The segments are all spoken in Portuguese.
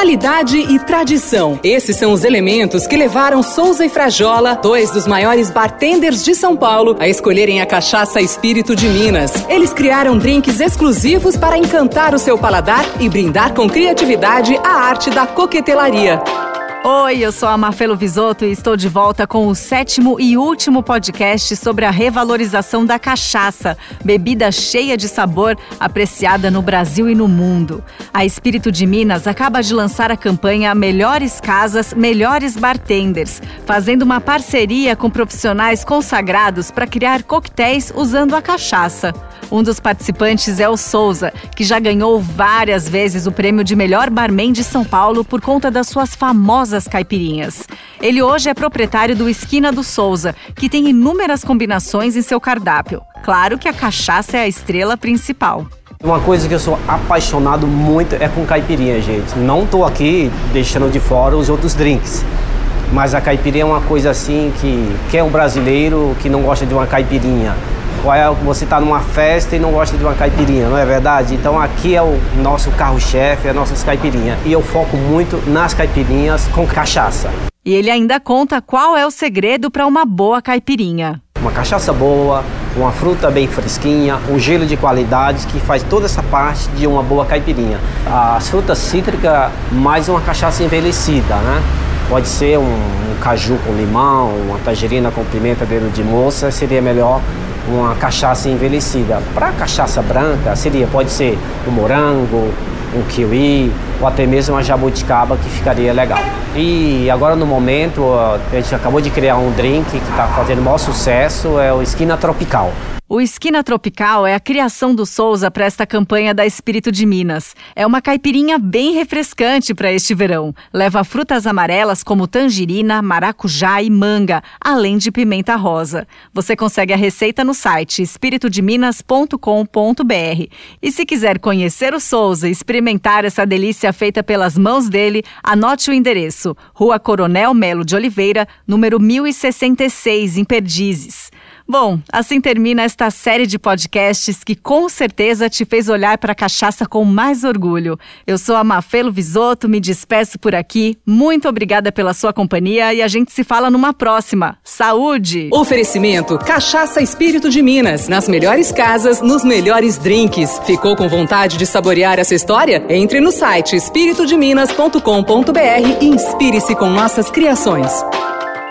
Qualidade e tradição. Esses são os elementos que levaram Souza e Frajola, dois dos maiores bartenders de São Paulo, a escolherem a cachaça Espírito de Minas. Eles criaram drinks exclusivos para encantar o seu paladar e brindar com criatividade a arte da coquetelaria. Oi, eu sou a Mafelo Visoto e estou de volta com o sétimo e último podcast sobre a revalorização da cachaça, bebida cheia de sabor, apreciada no Brasil e no mundo. A Espírito de Minas acaba de lançar a campanha Melhores Casas, Melhores Bartenders, fazendo uma parceria com profissionais consagrados para criar coquetéis usando a cachaça. Um dos participantes é o Souza, que já ganhou várias vezes o prêmio de melhor barman de São Paulo por conta das suas famosas caipirinhas. Ele hoje é proprietário do Esquina do Souza, que tem inúmeras combinações em seu cardápio. Claro que a cachaça é a estrela principal. Uma coisa que eu sou apaixonado muito é com caipirinha, gente. Não estou aqui deixando de fora os outros drinks. Mas a caipirinha é uma coisa assim que quem é um brasileiro que não gosta de uma caipirinha? É você está numa festa e não gosta de uma caipirinha, não é verdade? Então aqui é o nosso carro-chefe, é nossas caipirinhas. E eu foco muito nas caipirinhas com cachaça. E ele ainda conta qual é o segredo para uma boa caipirinha. Uma cachaça boa, uma fruta bem fresquinha, um gelo de qualidades que faz toda essa parte de uma boa caipirinha. As frutas cítricas, mais uma cachaça envelhecida, né? Pode ser um, um caju com limão, uma tangerina com pimenta dedo de moça, seria melhor uma cachaça envelhecida. Para cachaça branca, seria, pode ser um morango, um kiwi ou até mesmo uma jabuticaba que ficaria legal. E agora no momento, a gente acabou de criar um drink que está fazendo maior sucesso, é o Esquina Tropical. O Esquina Tropical é a criação do Souza para esta campanha da Espírito de Minas. É uma caipirinha bem refrescante para este verão. Leva frutas amarelas como tangerina, maracujá e manga, além de pimenta rosa. Você consegue a receita no site espiritodeminas.com.br. E se quiser conhecer o Souza e experimentar essa delícia feita pelas mãos dele, anote o endereço: Rua Coronel Melo de Oliveira, número 1066, em Perdizes. Bom, assim termina esta série de podcasts que com certeza te fez olhar para a cachaça com mais orgulho. Eu sou a Mafelo Visoto, me despeço por aqui. Muito obrigada pela sua companhia e a gente se fala numa próxima. Saúde! Oferecimento Cachaça Espírito de Minas. Nas melhores casas, nos melhores drinks. Ficou com vontade de saborear essa história? Entre no site espiritodeminas.com.br e inspire-se com nossas criações.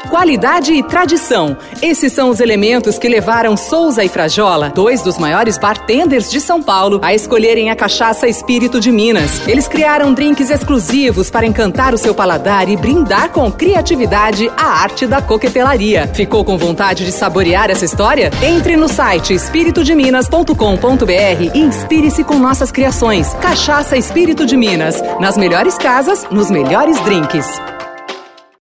Qualidade e tradição. Esses são os elementos que levaram Souza e Frajola, dois dos maiores bartenders de São Paulo, a escolherem a cachaça Espírito de Minas. Eles criaram drinks exclusivos para encantar o seu paladar e brindar com criatividade a arte da coquetelaria. Ficou com vontade de saborear essa história? Entre no site espiritodeminas.com.br e inspire-se com nossas criações. Cachaça Espírito de Minas. Nas melhores casas, nos melhores drinks.